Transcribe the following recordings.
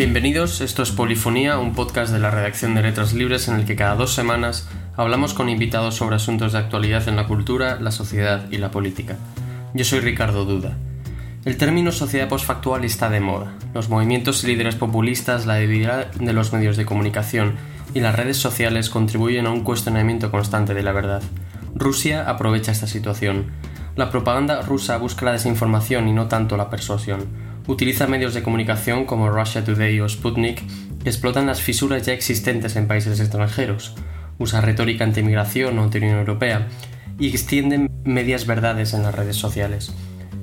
Bienvenidos, esto es Polifonía, un podcast de la redacción de Letras Libres en el que cada dos semanas hablamos con invitados sobre asuntos de actualidad en la cultura, la sociedad y la política. Yo soy Ricardo Duda. El término sociedad postfactual está de moda. Los movimientos y líderes populistas, la debilidad de los medios de comunicación y las redes sociales contribuyen a un cuestionamiento constante de la verdad. Rusia aprovecha esta situación. La propaganda rusa busca la desinformación y no tanto la persuasión. Utiliza medios de comunicación como Russia Today o Sputnik que explotan las fisuras ya existentes en países extranjeros. Usa retórica anti-inmigración o anti-Unión Europea y extienden medias verdades en las redes sociales.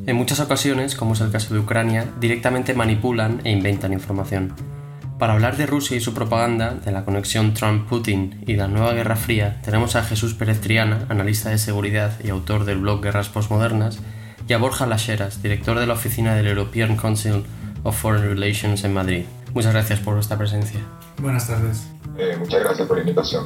En muchas ocasiones, como es el caso de Ucrania, directamente manipulan e inventan información. Para hablar de Rusia y su propaganda, de la conexión Trump-Putin y de la nueva Guerra Fría, tenemos a Jesús Pérez Triana, analista de seguridad y autor del blog Guerras Postmodernas, y a Borja Lacheras, director de la oficina del European Council of Foreign Relations en Madrid. Muchas gracias por vuestra presencia. Buenas tardes. Eh, muchas gracias por la invitación.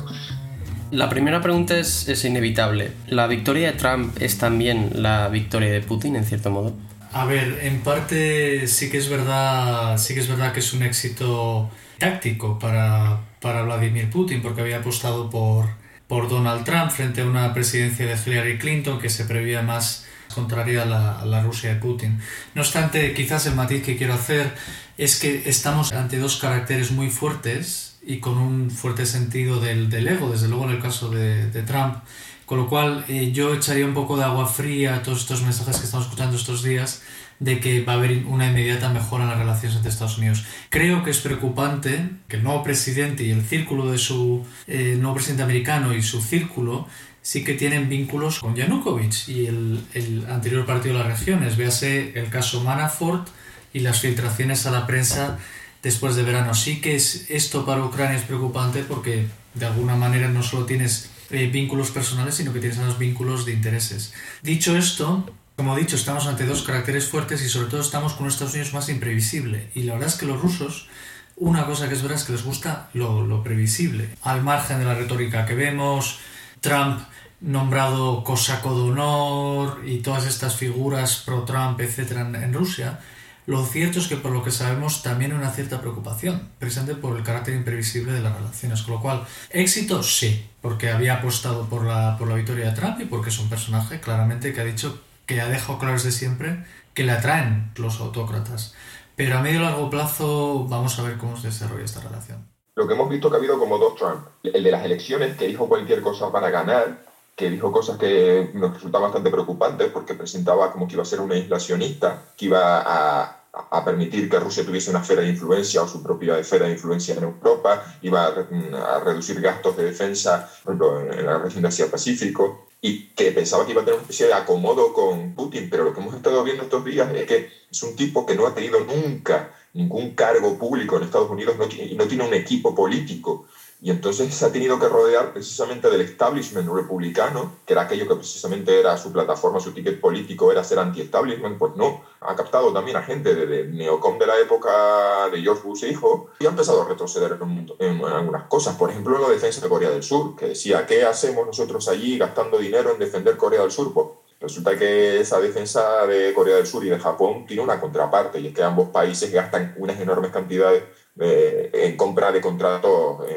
La primera pregunta es, es, inevitable. ¿La victoria de Trump es también la victoria de Putin, en cierto modo? A ver, en parte sí que es verdad, sí que es verdad que es un éxito táctico para, para Vladimir Putin, porque había apostado por, por Donald Trump frente a una presidencia de Hillary Clinton que se prevía más contraria a la, a la Rusia de Putin. No obstante, quizás el matiz que quiero hacer es que estamos ante dos caracteres muy fuertes y con un fuerte sentido del, del, ego, desde luego en el caso de, Trump. Con lo cual eh, yo echaría un poco de agua fría a todos estos mensajes que estamos escuchando estos días de que va a haber una inmediata mejora en las relaciones entre Estados Unidos. Creo que es preocupante que el nuevo presidente y el círculo de su eh, nuevo presidente americano y su círculo sí que tienen vínculos con Yanukovych y el, anterior partido de las regiones. Véase el caso Manafort y las filtraciones a la prensa después de verano. Sí que es, esto para Ucrania es preocupante porque de alguna manera no solo tienes eh, vínculos personales, sino que tienes unos vínculos de intereses. Dicho esto, como he dicho, estamos ante dos caracteres fuertes y sobre todo estamos con Estados Unidos más imprevisible. Y la verdad es que los rusos, una cosa que es verdad es que les gusta lo, previsible. Al margen de la retórica que vemos, Trump nombrado cosaco de honor y todas estas figuras pro-Trump, etcétera, en, en Rusia, lo cierto es que por lo que sabemos también hay una cierta preocupación, presente por el carácter imprevisible de las relaciones. Con lo cual, éxito sí, porque había apostado por la, por la victoria de Trump y porque es un personaje claramente que ha dicho que ha dejado claro desde siempre que le atraen los autócratas. Pero a medio y largo plazo vamos a ver cómo se desarrolla esta relación. Lo que hemos visto que ha habido como dos Trump. El de las elecciones, que dijo cualquier cosa para ganar, que dijo cosas que nos resultaban bastante preocupantes porque presentaba como que iba a ser un aislacionista, que iba a, a, permitir que Rusia tuviese una esfera de influencia o su propia esfera de influencia en Europa, iba a, a reducir gastos de defensa, por ejemplo, en la región de Asia-Pacífico, y que pensaba que iba a tener una especie de acomodo con Putin, pero lo que hemos estado viendo estos días es que es un tipo que no ha tenido nunca ningún cargo público en Estados Unidos no tiene, y no tiene un equipo político. Y entonces se ha tenido que rodear precisamente del establishment republicano, que era aquello que precisamente era su plataforma, su ticket político era ser anti-establishment, pues no. Ha captado también a gente de, de neocom de la época de George Bush hijo y ha empezado a retroceder en, en, algunas cosas. Por ejemplo, en la defensa de Corea del Sur, que decía, ¿qué hacemos nosotros allí gastando dinero en defender Corea del Sur? Pues resulta que esa defensa de Corea del Sur y de Japón tiene una contraparte, y es que ambos países gastan unas enormes cantidades de, en compra de contratos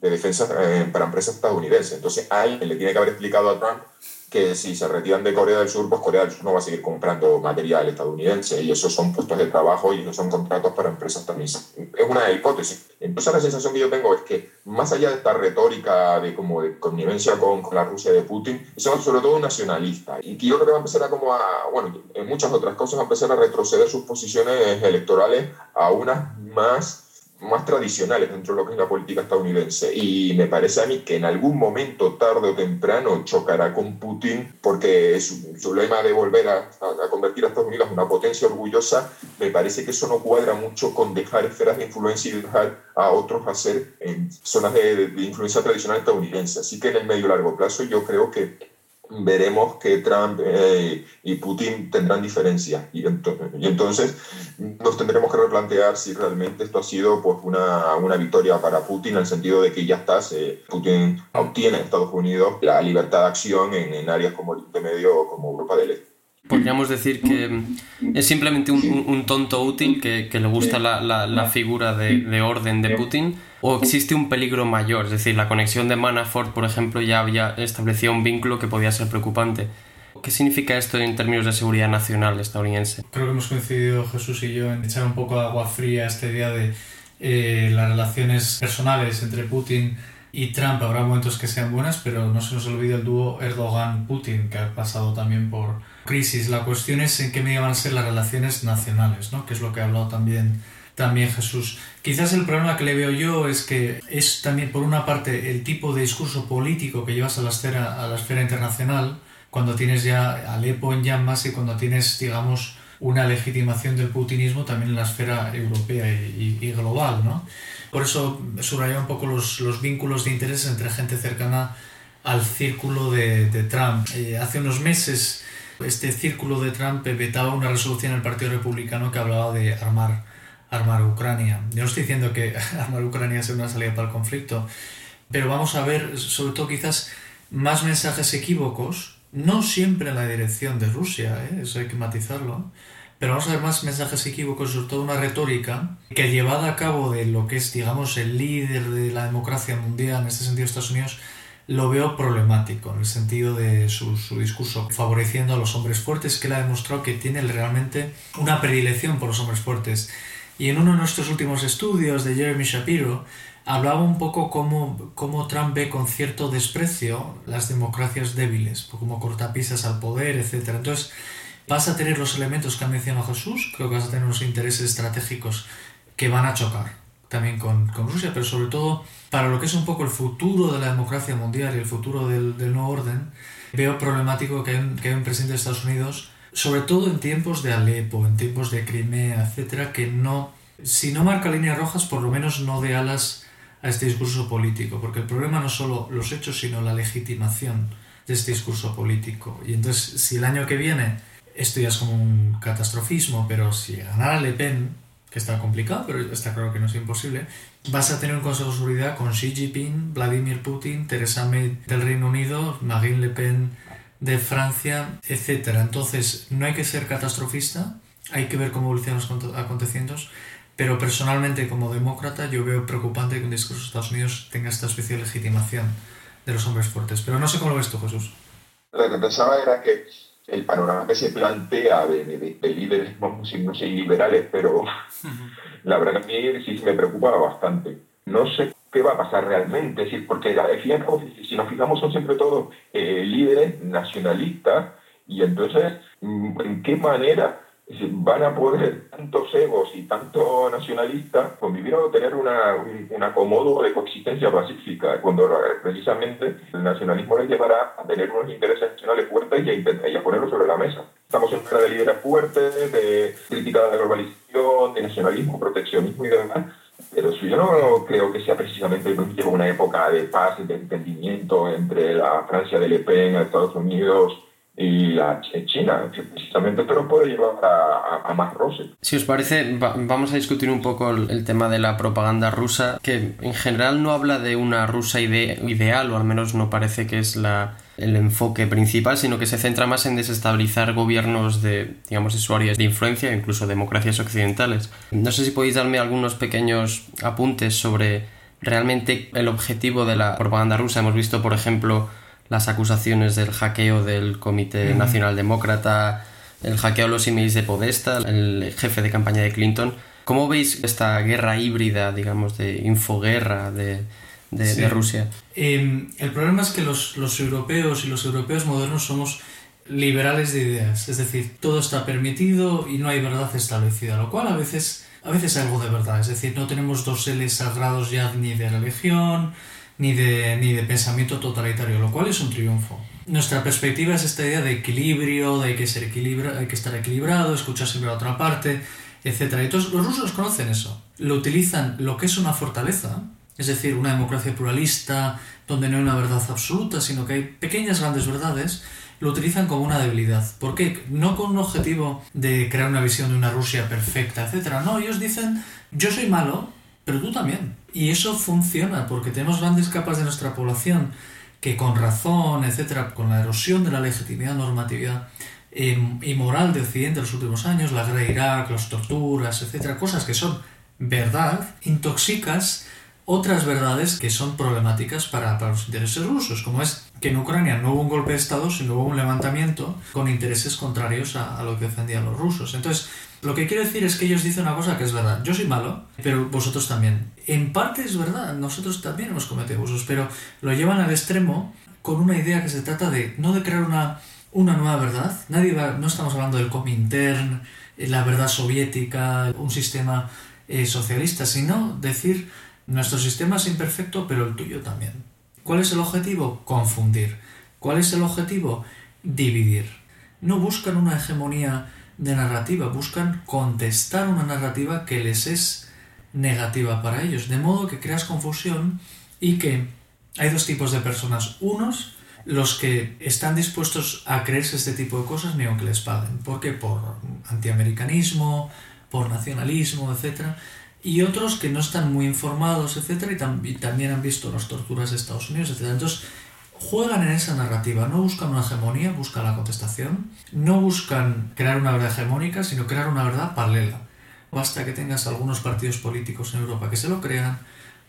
de defensa eh, para empresas estadounidenses. Entonces, alguien le tiene que haber explicado a Trump que si se retiran de Corea del Sur, pues Corea del Sur no va a seguir comprando material estadounidense y esos son puestos de trabajo y esos son contratos para empresas también. Es una hipótesis. Entonces la sensación que yo tengo es que más allá de esta retórica de como de connivencia con, con la Rusia de Putin, son sobre todo nacionalista y que yo creo que va a empezar a como a, bueno, en muchas otras cosas va a empezar a retroceder sus posiciones electorales a unas más más tradicionales dentro de lo que es la política estadounidense. Y me parece a mí que en algún momento, tarde o temprano, chocará con Putin porque su, su lema de volver a, a, convertir a Estados Unidos en una potencia orgullosa, me parece que eso no cuadra mucho con dejar esferas de influencia y dejar a otros hacer en zonas de, de influencia tradicional estadounidense. Así que en el medio largo plazo yo creo que veremos que Trump eh, y Putin tendrán diferencias y, ento y, entonces nos tendremos que replantear si realmente esto ha sido pues una, una victoria para Putin en el sentido de que ya está, Putin obtiene en Estados Unidos la libertad de acción en, áreas como Oriente Medio o como Europa del Este. Podríamos decir que es simplemente un, tonto útil que, le gusta la, figura de, orden de Putin o existe un peligro mayor, es decir, la conexión de Manafort, por ejemplo, ya había establecido un vínculo que podía ser preocupante. ¿Qué significa esto en términos de seguridad nacional estadounidense? Creo que hemos coincidido Jesús y yo en echar un poco de agua fría a esta idea de eh, las relaciones personales entre Putin y Trump. Habrá momentos que sean buenas, pero no se nos olvide el dúo Erdogan-Putin, que ha pasado también por crisis. La cuestión es en qué medida van a ser las relaciones nacionales, ¿no? que es lo que ha hablado también, también Jesús. Quizás el problema que le veo yo es que es también, por una parte, el tipo de discurso político que llevas a la esfera, a la esfera internacional, cuando tienes ya Alepo en llamas y cuando tienes, digamos, una legitimación del putinismo también en la esfera europea y, global, ¿no? Por eso subrayaba un poco los, los, vínculos de interés entre gente cercana al círculo de, de Trump. Eh, hace unos meses este círculo de Trump vetaba una resolución en el Partido Republicano que hablaba de armar, armar Ucrania. Yo no estoy diciendo que armar Ucrania sea una salida para el conflicto, pero vamos a ver, sobre todo quizás, más mensajes equívocos, no siempre en la dirección de Rusia, ¿eh? eso hay que matizarlo, pero vamos a ver más mensajes equívocos, sobre todo una retórica que llevada a cabo de lo que es, digamos, el líder de la democracia mundial, en este sentido Estados Unidos, lo veo problemático en el sentido de su, su, discurso favoreciendo a los hombres fuertes, que él ha demostrado que tiene realmente una predilección por los hombres fuertes. Y en uno de nuestros últimos estudios de Jeremy Shapiro, hablaba un poco cómo, cómo Trump ve con cierto desprecio las democracias débiles, como cortapisas al poder, etc. Entonces, vas a tener los elementos que ha mencionado Jesús, creo que vas a tener unos intereses estratégicos que van a chocar también con, con, Rusia, pero sobre todo para lo que es un poco el futuro de la democracia mundial y el futuro del, del nuevo orden, veo problemático que hay, un, que hay un presidente de Estados Unidos, sobre todo en tiempos de Alepo, en tiempos de Crimea, etcétera, que no, si no marca líneas rojas, por lo menos no dé alas a este discurso político, porque el problema no es solo los hechos, sino la legitimación de este discurso político. Y entonces, si el año que viene, esto ya es como un catastrofismo, pero si ganara Le Pen, que está complicado, pero está claro que no es imposible, vas a tener un Consejo de Seguridad con Xi Jinping, Vladimir Putin, Theresa May del Reino Unido, Marine Le Pen de Francia, etc. Entonces, no hay que ser catastrofista, hay que ver cómo evolucionan los acontecimientos, pero personalmente como demócrata yo veo preocupante que un discurso de Estados Unidos tenga esta especie de legitimación de los hombres fuertes. Pero no sé cómo lo ves tú, Jesús. Lo que pensaba era que el panorama que se plantea de, de, líderes, no, no sé, liberales, pero la verdad que a mí sí me preocupa bastante. No sé qué va a pasar realmente, es decir, porque si nos fijamos son siempre todos eh, líderes nacionalistas y entonces, mm, ¿en qué manera van a poder tantos egos y tanto nacionalistas convivir o tener una, un, acomodo de coexistencia pacífica, cuando precisamente el nacionalismo les llevará a tener unos intereses nacionales fuertes y a, y a ponerlos sobre la mesa. Estamos en una de líderes fuertes, de crítica de la globalización, de nacionalismo, proteccionismo y demás, pero yo no creo que sea precisamente una época de paz y de entendimiento entre la Francia de Le Pen, Estados Unidos, y la China, precisamente, pero puede llevar a, más roce. Si os parece, vamos a discutir un poco el, tema de la propaganda rusa, que en general no habla de una rusa ideal, o al menos no parece que es la, el enfoque principal, sino que se centra más en desestabilizar gobiernos de, digamos, usuarios de influencia, incluso democracias occidentales. No sé si podéis darme algunos pequeños apuntes sobre realmente el objetivo de la propaganda rusa. Hemos visto, por ejemplo, las acusaciones del hackeo del Comité Nacional Demócrata, el hackeo a los emails de Podesta, el jefe de campaña de Clinton. ¿Cómo veis esta guerra híbrida, digamos, de infoguerra de, de, Rusia? Em, el problema es que los, los europeos y los europeos modernos somos liberales de ideas, es decir, todo está permitido y no hay verdad establecida, lo cual a veces, a veces algo de verdad, es decir, no tenemos dos L's sagrados ya ni de religión, ni de, ni de pensamiento totalitario, lo cual es un triunfo. Nuestra perspectiva es esta idea de equilibrio, de que, ser equilibra, hay que estar equilibrado, escuchar siempre a la otra parte, etc. Todos los rusos conocen eso. Lo utilizan lo que es una fortaleza, es decir, una democracia pluralista, donde no hay una verdad absoluta, sino que hay pequeñas grandes verdades, lo utilizan como una debilidad. ¿Por qué? No con un objetivo de crear una visión de una Rusia perfecta, etc. No, ellos dicen, yo soy malo, pero tú también. Y eso funciona porque tenemos grandes capas de nuestra población que con razón, etcétera, con la erosión de la legitimidad normatividad, em, y moral de Occidente en los últimos años, la guerra de Irak, las torturas, etcétera, cosas que son verdad, intoxicas otras verdades que son problemáticas para, para, los intereses rusos, como es que en Ucrania no hubo un golpe de Estado, sino hubo un levantamiento con intereses contrarios a, lo que defendían los rusos. Entonces, lo que quiero decir es que ellos dicen una cosa que es verdad. Yo soy malo, pero vosotros también. En parte es verdad, nosotros también hemos cometido abusos, pero lo llevan al extremo con una idea que se trata de no crear una, una nueva verdad. Nadie va, no estamos hablando del Comintern, la verdad soviética, un sistema eh, socialista, sino decir nuestro sistema es imperfecto, pero el tuyo también. ¿Cuál es el objetivo? Confundir. ¿Cuál es el objetivo? Dividir. No buscan una hegemonía de narrativa, buscan contestar una narrativa que les es negativa para ellos, de modo que creas confusión y que hay dos tipos de personas. Unos, los que están dispuestos a creerse este tipo de cosas ni aunque les paguen. ¿Por qué? Por antiamericanismo, por nacionalismo, etc y otros que no están muy informados, etcétera, y, también han visto las torturas de Estados Unidos, etcétera. Entonces, juegan en esa narrativa, no buscan una hegemonía, buscan la contestación, no buscan crear una verdad hegemónica, sino crear una verdad paralela. Basta que tengas algunos partidos políticos en Europa que se lo crean,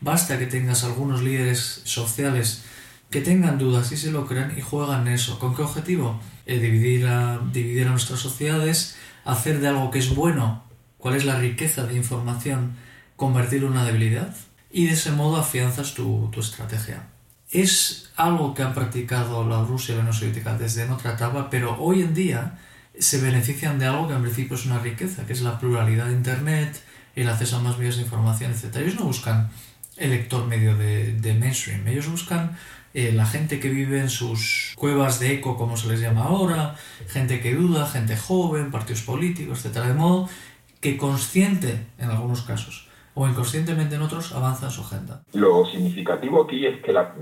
basta que tengas algunos líderes sociales que tengan dudas y se lo crean y juegan en eso. ¿Con qué objetivo? Eh, dividir, a, dividir a nuestras sociedades, hacer de algo que es bueno, cuál es la riqueza de información convertirlo en una debilidad y de ese modo afianzas tu, tu estrategia. Es algo que han practicado la Rusia y la Unión Soviética desde en otra etapa, pero hoy en día se benefician de algo que en principio es una riqueza, que es la pluralidad de Internet, el acceso a más medios de información, etc. Ellos no buscan el lector medio de, de mainstream, ellos buscan eh, la gente que vive en sus cuevas de eco, como se les llama ahora, gente que duda, gente joven, partidos políticos, etc. De modo que consciente en algunos casos o inconscientemente en otros avanza su agenda. Lo significativo aquí es que la,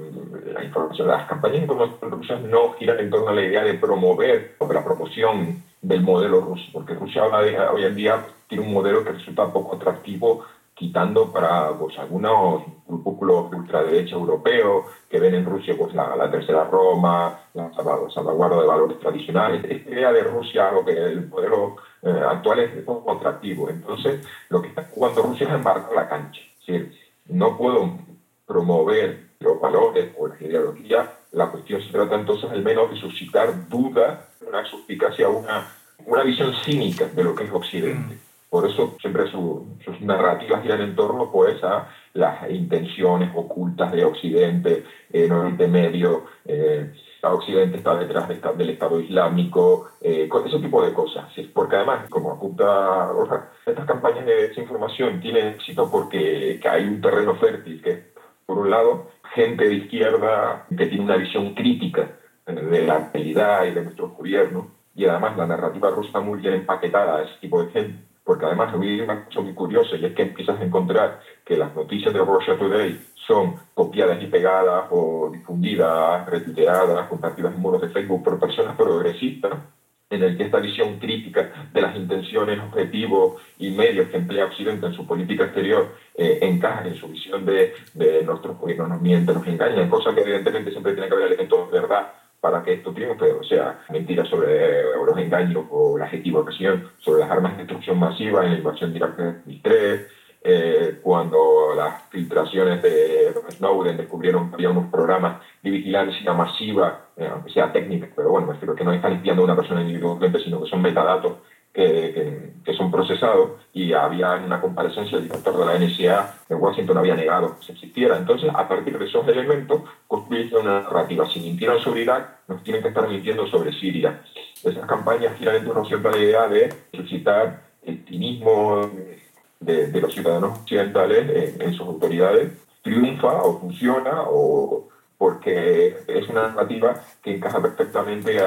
la información, las campañas de información no giran en torno a la idea de promover la promoción del modelo ruso, porque Rusia hoy en día tiene un modelo que resulta poco atractivo quitando para pues, algunos grupúsculos de ultraderecha europeos que ven en Rusia pues, la, tercera Roma, la salvaguarda de valores tradicionales. Esta idea de Rusia, lo que el modelo eh, actual es poco atractivo. Entonces, lo que está jugando Rusia es embarcar la cancha. Es no puedo promover los valores o la ideología, la cuestión se trata entonces al menos de suscitar dudas, una suspicacia, una, una visión cínica de lo que es Occidente. Por eso siempre sus narrativas giran en torno pues, a las intenciones ocultas de Occidente, en Oriente Medio, eh, Occidente está detrás del Estado Islámico, eh, ese tipo de cosas. Porque además, como apunta estas campañas de desinformación tienen éxito porque hay un terreno fértil, que por un lado, gente de izquierda que tiene una visión crítica eh, de la realidad y de nuestros gobiernos, y además la narrativa rusa muy bien empaquetada a ese tipo de gente, porque además hay una cosa muy curiosa y es que empiezas a encontrar que las noticias de Russia Today son copiadas y pegadas o difundidas, retuiteadas, compartidas en muros de Facebook por personas progresistas, en el que esta visión crítica de las intenciones, objetivos y medios que emplea Occidente en su política exterior eh, encaja en su visión de, de nuestros gobiernos nos mienten, nos engañan, cosa que evidentemente siempre tiene que haber elementos de verdad para que esto triunfe, o sea, mentiras sobre eh, los engaños o la equivocación sobre las armas de destrucción masiva en la invasión de Irak 2003, eh, cuando las filtraciones de Snowden descubrieron que había unos programas de vigilancia masiva, eh, aunque sea técnica, pero bueno, me refiero que no están limpiando a una persona individualmente, sino que son metadatos que, que, son procesados y había una comparecencia el director de la NSA en Washington había negado que existiera. Entonces, a partir de esos elementos, construyen una narrativa. Si mintieron sobre Irak, nos tienen que estar mintiendo sobre Siria. Esas campañas giran en torno a cierta idea de suscitar el cinismo, de, los ciudadanos occidentales en, sus autoridades triunfa o funciona o porque es una narrativa que encaja perfectamente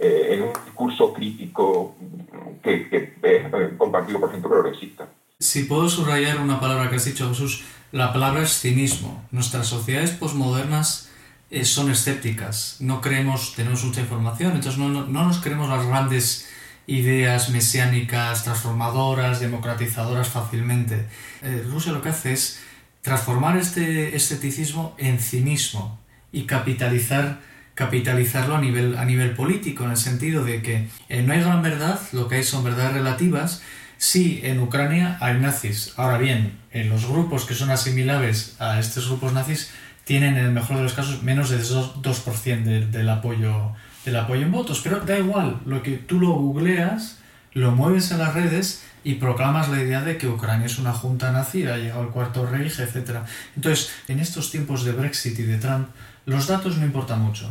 eh, en un discurso crítico que, es eh, compartido por gente progresista. Si puedo subrayar una palabra que has dicho, Jesús, la palabra es cinismo. Nuestras sociedades posmodernas eh, son escépticas, no creemos, tenemos mucha información, entonces no, no, no nos creemos las grandes ideas mesiánicas, transformadoras, democratizadoras fácilmente. Eh, Rusia lo que hace es transformar este escepticismo en cinismo y capitalizar, capitalizarlo a nivel, a nivel político, en el sentido de que eh, no hay gran verdad, lo que hay son verdades relativas. Sí, en Ucrania hay nazis. Ahora bien, en los grupos que son asimilables a estos grupos nazis tienen en el mejor de los casos menos de 2%, del, apoyo, del apoyo en votos. Pero da igual, lo que tú lo googleas, lo mueves en las redes y proclamas la idea de que Ucrania es una junta nazi, ha llegado el cuarto Reich, etc. Entonces, en estos tiempos de Brexit y de Trump, los datos no importan mucho.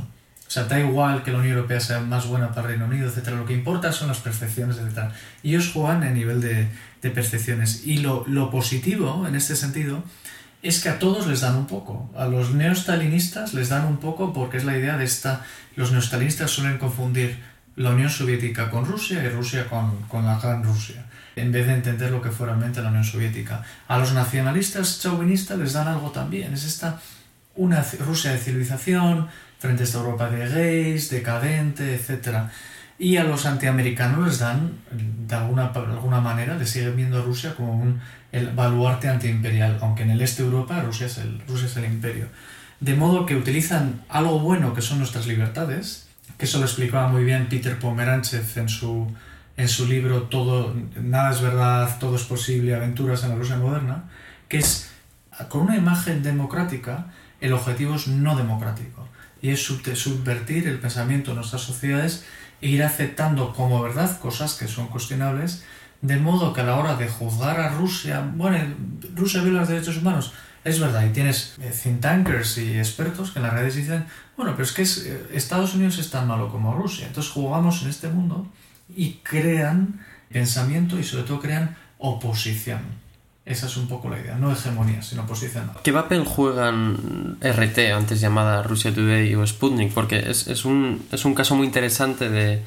O sea, da igual que la Unión Europea sea más buena para Reino Unido, etc. Lo que importa son las percepciones, etc. Y ellos juegan a nivel de, de percepciones. Y lo, lo, positivo, en este sentido, es que a todos les dan un poco. A los neostalinistas les dan un poco porque es la idea de esta... Los neostalinistas suelen confundir la Unión Soviética con Rusia y Rusia con, con la Gran Rusia en vez de entender lo que fue realmente la Unión Soviética. A los nacionalistas chauvinistas les dan algo también. Es esta una Rusia de civilización frente a esta Europa de gays, decadente, etc. Y a los antiamericanos les dan, de alguna, alguna manera, les siguen viendo a Rusia como un el baluarte antiimperial, aunque en el este de Europa Rusia es, el, Rusia es el imperio. De modo que utilizan algo bueno que son nuestras libertades, que eso lo explicaba muy bien Peter Pomeranchev en su, en su libro Todo, Nada es verdad, todo es posible, aventuras en la Rusia moderna, que es, con una imagen democrática, el objetivo es no democrático, y es subvertir el pensamiento de nuestras sociedades e ir aceptando como verdad cosas que son cuestionables, de modo que a la hora de juzgar a Rusia, bueno, Rusia viola los derechos humanos, es verdad, y tienes eh, think tankers y expertos que en las redes dicen, bueno, pero es que eh, Estados Unidos es tan malo como Rusia, entonces jugamos en este mundo y crean pensamiento y sobre todo crean oposición. Esa es un poco la idea, no hegemonía, sino oposición. ¿Qué papel juegan RT, antes llamada Russia Today o Sputnik? Porque es, es, un, es un caso muy interesante de,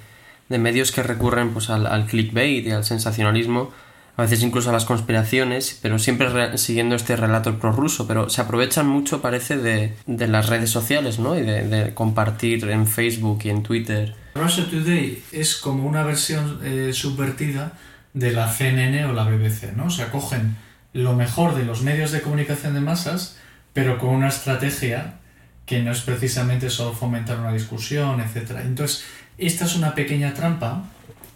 de medios que recurren pues, al, al, clickbait y al sensacionalismo, a veces incluso a las conspiraciones, pero siempre siguiendo este relato prorruso, pero se aprovechan mucho, parece, de, de las redes sociales, ¿no? Y de, de compartir en Facebook y en Twitter Russia Today es como una versión eh, subvertida de la CNN o la BBC, ¿no? O sea, cogen lo mejor de los medios de comunicación de masas, pero con una estrategia que no es precisamente solo fomentar una discusión, etc. Entonces, esta es una pequeña trampa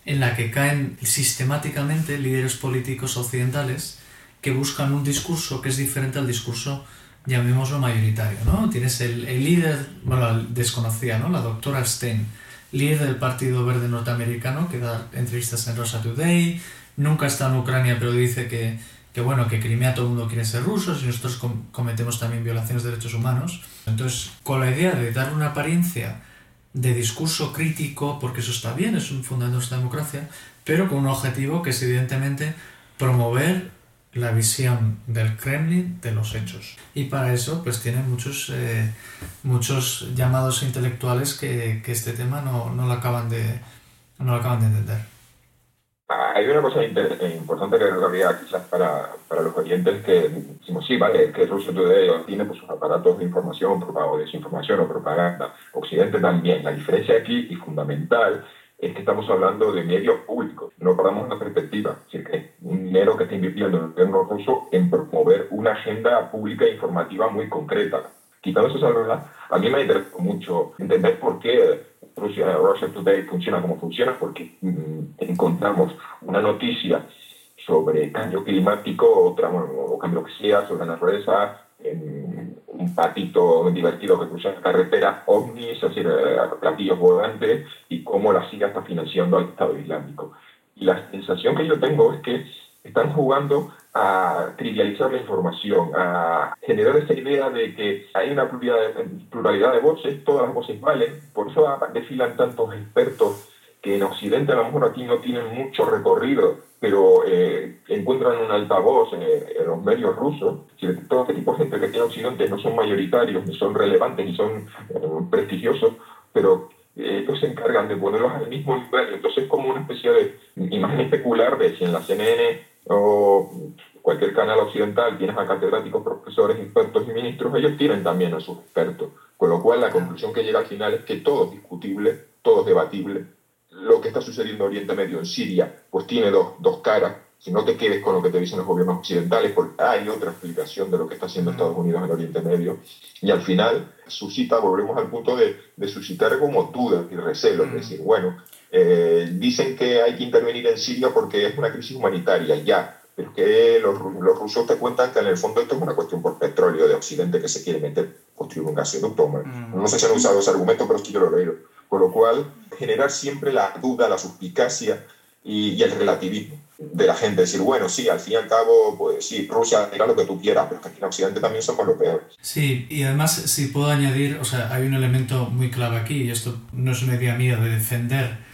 en la que caen sistemáticamente líderes políticos occidentales que buscan un discurso que es diferente al discurso, llamémoslo mayoritario, ¿no? Tienes el, el líder, bueno, desconocida, ¿no? La doctora Stein, líder del Partido Verde norteamericano, que da entrevistas en Russia Today, nunca está en Ucrania, pero dice que, que bueno, que Crimea todo el mundo quiere ser rusos y nosotros cometemos también violaciones de derechos humanos. Entonces, con la idea de dar una apariencia de discurso crítico, porque eso está bien, es un fundamento de nuestra democracia, pero con un objetivo que es evidentemente promover la visión del Kremlin de los hechos. Y para eso, pues tienen muchos, eh, muchos llamados intelectuales que, que este tema no, no, lo acaban de, no lo acaban de entender. Hay una cosa importante que habría quizás para, para los oyentes que decimos, sí, vale, que Rusia Today tiene pues, sus aparatos de información o desinformación o propaganda, Occidente también. La diferencia aquí y fundamental es que estamos hablando de medios públicos. No perdamos la perspectiva. Es decir, que un dinero que está invirtiendo el gobierno ruso en promover una agenda pública e informativa muy concreta. Quitando esa salvedad, a mí me interesa mucho entender por qué Rusia, Russia Today funciona como funciona, porque mm, encontramos una noticia sobre cambio climático, otra, o cambio que sea, sobre la naturaleza, un patito divertido que cruza la carretera, ovnis, es decir, eh, platillos volantes, y cómo la CIA está financiando al Estado Islámico. Y la sensación que yo tengo es que están jugando a trivializar la información, a generar esa idea de que hay una pluralidad de voces, todas las voces valen, por eso desfilan tantos expertos que en Occidente a lo mejor aquí no tienen mucho recorrido pero eh, encuentran un altavoz eh, en los medios rusos. todo este tipo de gente que tiene Occidente no son mayoritarios, ni son relevantes, ni son eh, prestigiosos, pero ellos se encargan de ponerlos al mismo nivel. Entonces es como una especie de imagen especular de si en la CNN o cualquier canal occidental tienes a catedráticos, profesores, expertos y ministros, ellos tienen también a sus expertos. Con lo cual la conclusión que llega al final es que todo es discutible, todo es debatible, lo que está sucediendo en Oriente Medio, en Siria, pues tiene dos, dos caras. que no te quedes con lo que te dicen los gobiernos occidentales, porque hay otra explicación de lo que está haciendo Estados Unidos en Oriente Medio, y al final suscita, volvemos al punto de, de suscitar como dudas y recelos, es decir, bueno, eh, dicen que hay que intervenir en Siria porque es una crisis humanitaria, ya, pero que los, los, rusos te cuentan que en el fondo esto es una cuestión por petróleo de Occidente que se quiere meter, construir un gasoducto. Mm. No sé si han usado ese argumento, pero sí yo lo leído. Con lo cual, generar siempre la duda, la suspicacia y, y el relativismo de la gente. Decir, bueno, sí, al fin y al cabo, pues sí, Rusia diga lo que tú quieras, pero que aquí en Occidente también somos los peores. Sí, y además, si puedo añadir, o sea, hay un elemento muy clave aquí, y esto no es una idea mía de defender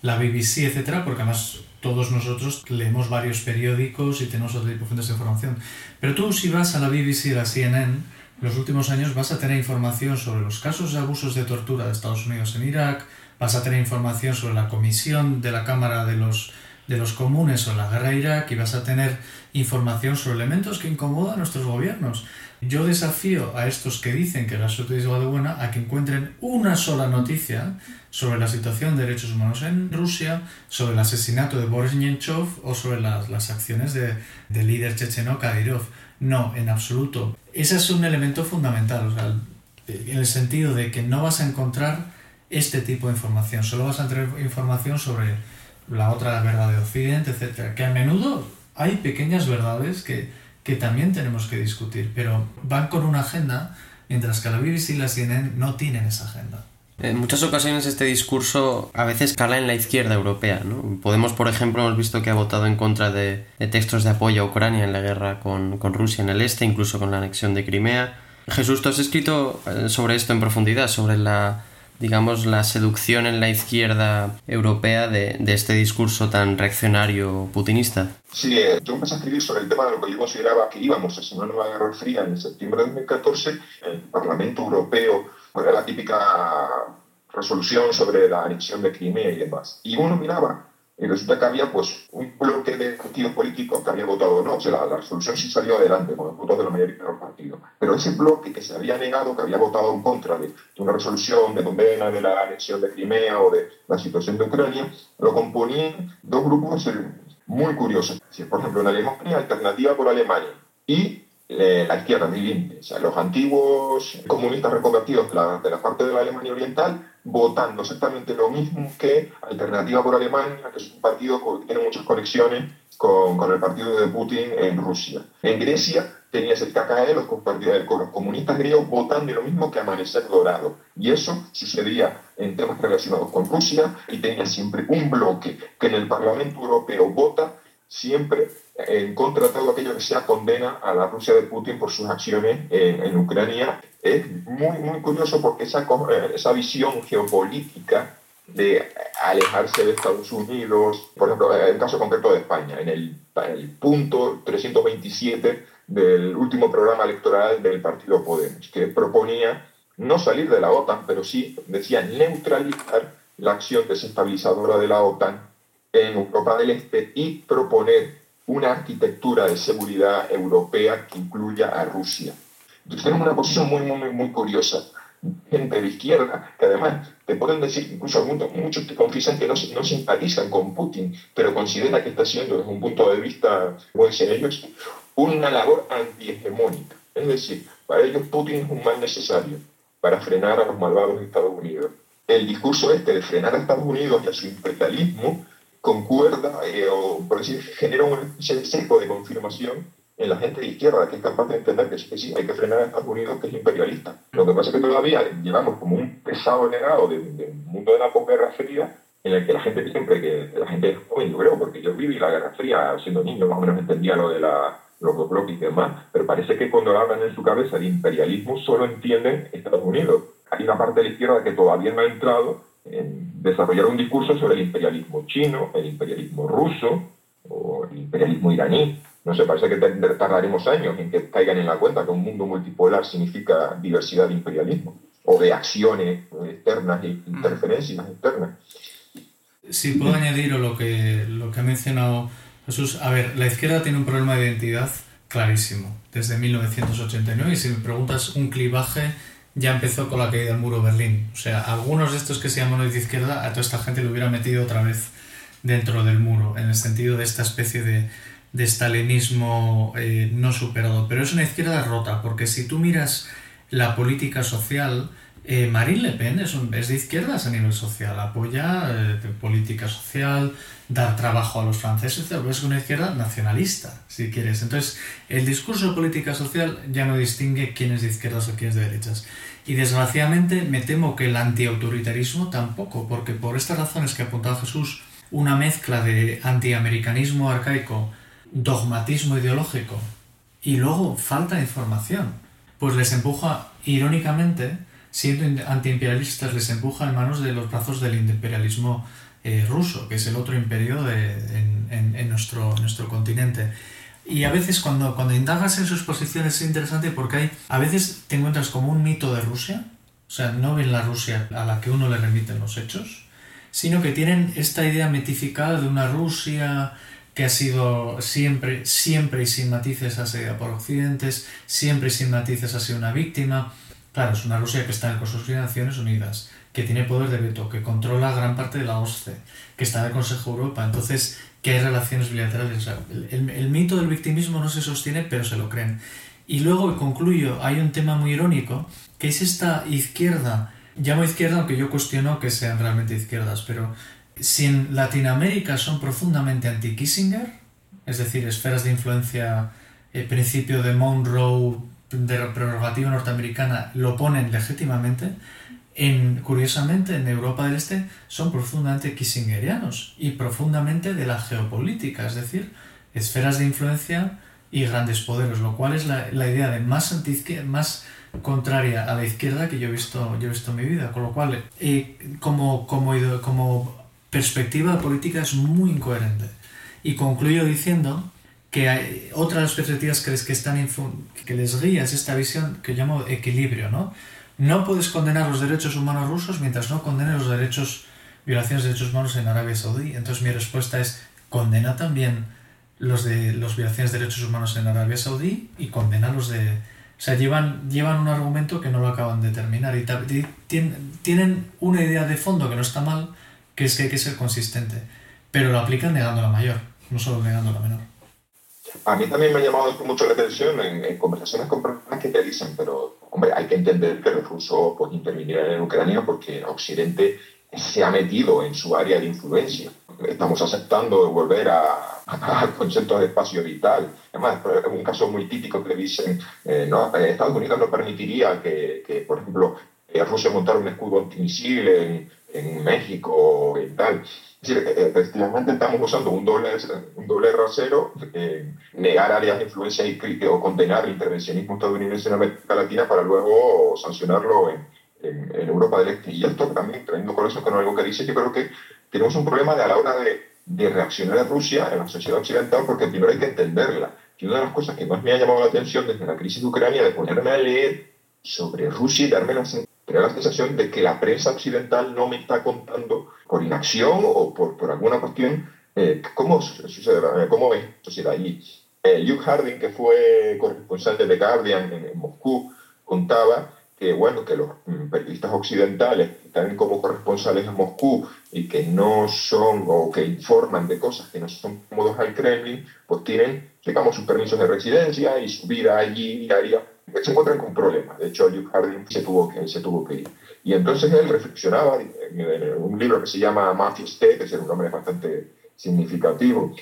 la BBC, etcétera, porque además todos nosotros leemos varios periódicos y tenemos otro tipo información. Pero tú, si vas a la BBC y la CNN, los últimos años vas a tener información sobre los casos de abusos de tortura de Estados Unidos en Irak, vas a tener información sobre la comisión de la Cámara de los de los comunes o la guerra de Irak y vas a tener información sobre elementos que incomodan a nuestros gobiernos. Yo desafío a estos que dicen que la suerte es igual de buena a que encuentren una sola noticia sobre la situación de derechos humanos en Rusia, sobre el asesinato de Boris Nemtsov o sobre las, las acciones del de líder checheno Kadyrov. No, en absoluto. Ese es un elemento fundamental, o sea, en el sentido de que no vas a encontrar este tipo de información, solo vas a tener información sobre la otra verdad de Occidente, etc. Que a menudo hay pequeñas verdades que, que también tenemos que discutir, pero van con una agenda, mientras que la BBC y la CNN no tienen esa agenda. En muchas ocasiones este discurso a veces cala en la izquierda europea. ¿no? Podemos, por ejemplo, hemos visto que ha votado en contra de, de textos de apoyo a Ucrania en la guerra con, con, Rusia en el este, incluso con la anexión de Crimea. Jesús, tú has escrito eh, sobre esto en profundidad, sobre la digamos, la seducción en la izquierda europea de, de este discurso tan reaccionario putinista. Sí, eh, yo empecé a escribir sobre el tema de lo que yo consideraba que íbamos a hacer una nueva guerra fría en septiembre de 2014. El Parlamento Europeo era la típica resolución sobre la anexión de Crimea y demás. Y uno miraba y resulta que había pues, un bloque de partidos políticos que había votado no. O sea, la, resolución sí salió adelante con los votos de la mayoría de los partidos. Pero ese bloque que se había negado, que había votado en contra de, una resolución de condena de la anexión de Crimea o de la situación de Ucrania, lo componían dos grupos eh, muy curiosos. Por ejemplo, en Alemania, Alternativa por Alemania y eh, la izquierda, mi o sea, los antiguos comunistas reconvertidos de la, de la parte de la Alemania Oriental votando exactamente lo mismo que Alternativa por Alemania, que es un partido que tiene muchas conexiones con, con el partido de Putin en Rusia. En Grecia tenías el KKE, los, los comunistas griegos votando lo mismo que Amanecer Dorado. Y eso sucedía en temas relacionados con Rusia y tenía siempre un bloque que en el Parlamento Europeo vota siempre en contra de todo aquello que sea condena a la Rusia de Putin por sus acciones en, en Ucrania. Es muy, muy curioso porque esa, eh, esa visión geopolítica de alejarse de Estados Unidos, por ejemplo, en el caso concreto de España, en el, el punto 327 del último programa electoral del partido Podemos, que proponía no salir de la OTAN, pero sí decía neutralizar la acción desestabilizadora de la OTAN en Europa del Este y proponer una arquitectura de seguridad europea que incluya a Rusia. Entonces tenemos una posición muy, muy, muy curiosa. Gente de izquierda, que además te pueden decir, incluso algunos, muchos te confiesan que no, no simpatizan con Putin, pero consideran que está haciendo desde un punto de vista, pueden ser ellos, una labor antihegemónica. Es decir, para ellos Putin es un mal necesario para frenar a los malvados de Estados Unidos. El discurso este de frenar a Estados Unidos y a su imperialismo concuerda eh, o, por decir, genera un seco de confirmación en la gente de izquierda que es capaz de entender que sí, que sí hay que frenar a Estados Unidos, que es imperialista. Lo que pasa es que todavía llevamos como un pesado legado del de mundo de la posguerra fría en el que la gente siempre, que la gente es joven, yo creo, porque yo viví la Guerra Fría siendo niño, más o menos entendía lo de la, los bloques y demás, pero parece que cuando hablan en su cabeza de imperialismo solo entienden Estados Unidos. Hay una parte de la izquierda que todavía no ha entrado en desarrollar un discurso sobre el imperialismo chino, el imperialismo ruso o el imperialismo iraní. No sé, parece que tardaremos años en que caigan en la cuenta que un mundo multipolar significa diversidad de imperialismo o de acciones externas e interferencias externas. Si puedo añadir lo que, lo que ha mencionado Jesús, a ver, la izquierda tiene un problema de identidad clarísimo desde 1989 y si me preguntas un clivaje ya empezó con la caída del muro de Berlín. O sea, algunos de estos que se llaman de izquierda, a toda esta gente lo hubiera metido otra vez dentro del muro, en el sentido de esta especie de, de stalinismo eh, no superado, pero es una izquierda rota, porque si tú miras la política social, eh, Marine Le Pen es, es, de izquierdas a nivel social, apoya eh, política social, dar trabajo a los franceses, es una izquierda nacionalista, si quieres. Entonces, el discurso de política social ya no distingue quién es de izquierdas o quién es de derechas. Y desgraciadamente me temo que el antiautoritarismo tampoco, porque por estas razones que ha apuntado Jesús, una mezcla de antiamericanismo arcaico, dogmatismo ideológico y luego falta de información, pues les empuja, irónicamente, siendo antiimperialistas, les empuja en manos de los brazos del imperialismo eh, ruso, que es el otro imperio de, en, en, nuestro, nuestro continente. Y a veces cuando, cuando indagas en sus posiciones es interesante porque hay, a veces te encuentras como un mito de Rusia, o sea, no ven la Rusia a la que uno le remiten los hechos, sino que tienen esta idea mitificada de una Rusia que ha sido siempre, siempre y sin matices asedia por occidentes, siempre y sin matices ha sido una víctima. Claro, es una Rusia que está en el Naciones Unidas, que tiene poder de veto, que controla gran parte de la OSCE, que está en el Consejo de Europa. Entonces, que hay relaciones bilaterales. el, mito del victimismo no se sostiene, pero se lo creen. Y luego, concluyo, hay un tema muy irónico, que es esta izquierda, llamo izquierda aunque yo cuestiono que sean realmente izquierdas, pero si en Latinoamérica son profundamente anti-Kissinger, es decir, esferas de influencia, el principio de Monroe, de prerrogativa norteamericana, lo ponen legítimamente, en, curiosamente, en Europa del Este son profundamente kissingerianos y profundamente de la geopolítica, es decir, esferas de influencia y grandes poderes, lo cual es la, la idea de más, más contraria a la izquierda que yo he visto, yo he visto en mi vida. Con lo cual, eh, como, como, como perspectiva política es muy incoherente. Y concluyo diciendo que hay otras perspectivas que les, que están que les guía es esta visión que llamo equilibrio, ¿no? No puedes condenar los derechos humanos rusos mientras no condenes los derechos, violaciones de derechos humanos en Arabia Saudí. Entonces mi respuesta es, condena también los de los violaciones de derechos humanos en Arabia Saudí y condena los de... O sea, llevan, llevan un argumento que no lo acaban de terminar y, tienen una idea de fondo que no está mal, que es que hay que ser consistente, pero lo aplican negando la mayor, no solo negando la menor. A mí también me ha llamado mucho la atención en, conversaciones con personas que te dicen, pero hombre, hay que entender que los rusos pues, intervinieron en Ucrania porque Occidente se ha metido en su área de influencia. Estamos aceptando volver a, al concepto de espacio vital. Además, es un caso muy típico que dicen, eh, no, eh, Estados Unidos no permitiría que, por ejemplo, eh, Rusia montara un escudo antimisil en, en México y tal. Es decir, eh, efectivamente estamos usando un doble, un doble rasero, eh, negar áreas de influencia y, o condenar el intervencionismo estadounidense en América Latina para luego sancionarlo en, en, Europa del Este. Y esto también, trayendo con eso con algo que dice, yo creo que tenemos un problema de a la hora de, de reaccionar a Rusia en la sociedad occidental, porque primero hay que entenderla. Y una de las cosas que más me ha llamado la atención desde la crisis de Ucrania, de ponerme a leer sobre Rusia y darme la sensación Tenía la sensación de que la prensa occidental no me está contando por inacción o por, por alguna cuestión eh, cómo sucede, eh, cómo es la sociedad. Y eh, Luke Harding, que fue corresponsal de The Guardian en, Moscú, contaba que, bueno, que los mm, periodistas occidentales que están como corresponsales en Moscú y que no son o que informan de cosas que no son cómodos al Kremlin, pues tienen, digamos, sus permisos de residencia y su vida allí diaria se encuentran con problemas. De hecho, Luke Harding se tuvo que, se tuvo que ir. Y entonces él reflexionaba en un libro que se llama Mafia State, que es un nombre bastante significativo,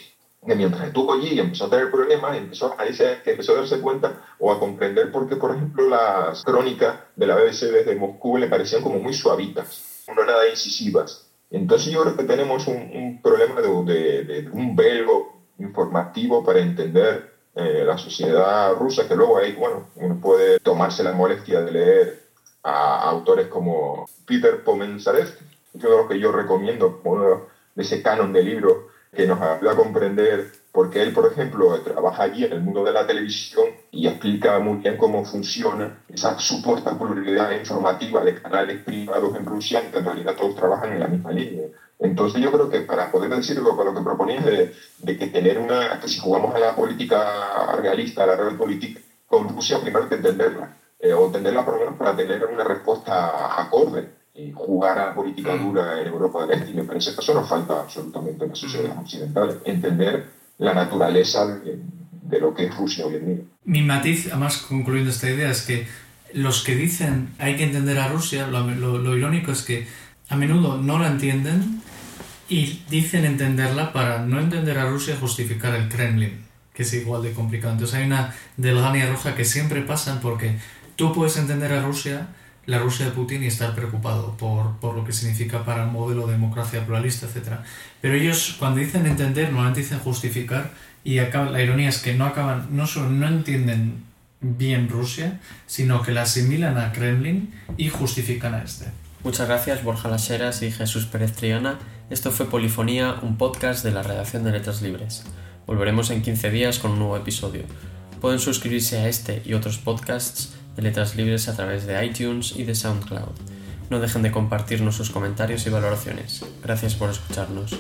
que mientras estuvo allí y empezó a tener problemas, empezó a, que empezó a darse cuenta o a comprender por qué, por ejemplo, las crónicas de la BBC desde Moscú le parecían como muy suavitas, no nada incisivas. Entonces yo creo que tenemos un, un problema de, de, de un velo informativo para entender eh, la sociedad rusa, que luego ahí, bueno, uno puede tomarse la molestia de leer a autores como Peter Pomenzarev, que es lo que yo recomiendo, uno de ese canon de libros que nos ayuda a comprender porque él, por ejemplo, trabaja allí en el mundo de la televisión y explica muy bien cómo funciona esa supuesta pluralidad informativa de canales privados en Rusia, que en realidad todos trabajan en la misma línea. Entonces yo creo que para poder decirlo con lo que proponías de, de, que tener una, que si jugamos a la política realista, a la realpolitik con Rusia, primero hay que entenderla, eh, o entenderla por lo menos para tener una respuesta acorde y jugar a política mm. dura en Europa del Este. Y me parece que eso nos falta absolutamente en las sociedades mm. occidentales, entender la naturaleza de, lo que es Rusia hoy en día. Mi matiz, además concluyendo esta idea, es que los que dicen hay que entender a Rusia, lo, irónico es que a menudo no la entienden y dicen entenderla para no entender a Rusia justificar el Kremlin, que es igual de complicado. Entonces hay una delgania roja que siempre pasan porque tú puedes entender a Rusia, la Rusia de Putin, y estar preocupado por, por lo que significa para el modelo de democracia pluralista, etc. Pero ellos cuando dicen entender, normalmente dicen justificar y la ironía es que no acaban, no solo no entienden bien Rusia, sino que la asimilan a Kremlin y justifican a este. Muchas gracias Borja Laseras y Jesús Pérez Triana. Esto fue Polifonía, un podcast de la redacción de Letras Libres. Volveremos en 15 días con un nuevo episodio. Pueden suscribirse a este y otros podcasts de Letras Libres a través de iTunes y de SoundCloud. No dejen de compartirnos sus comentarios y valoraciones. Gracias por escucharnos.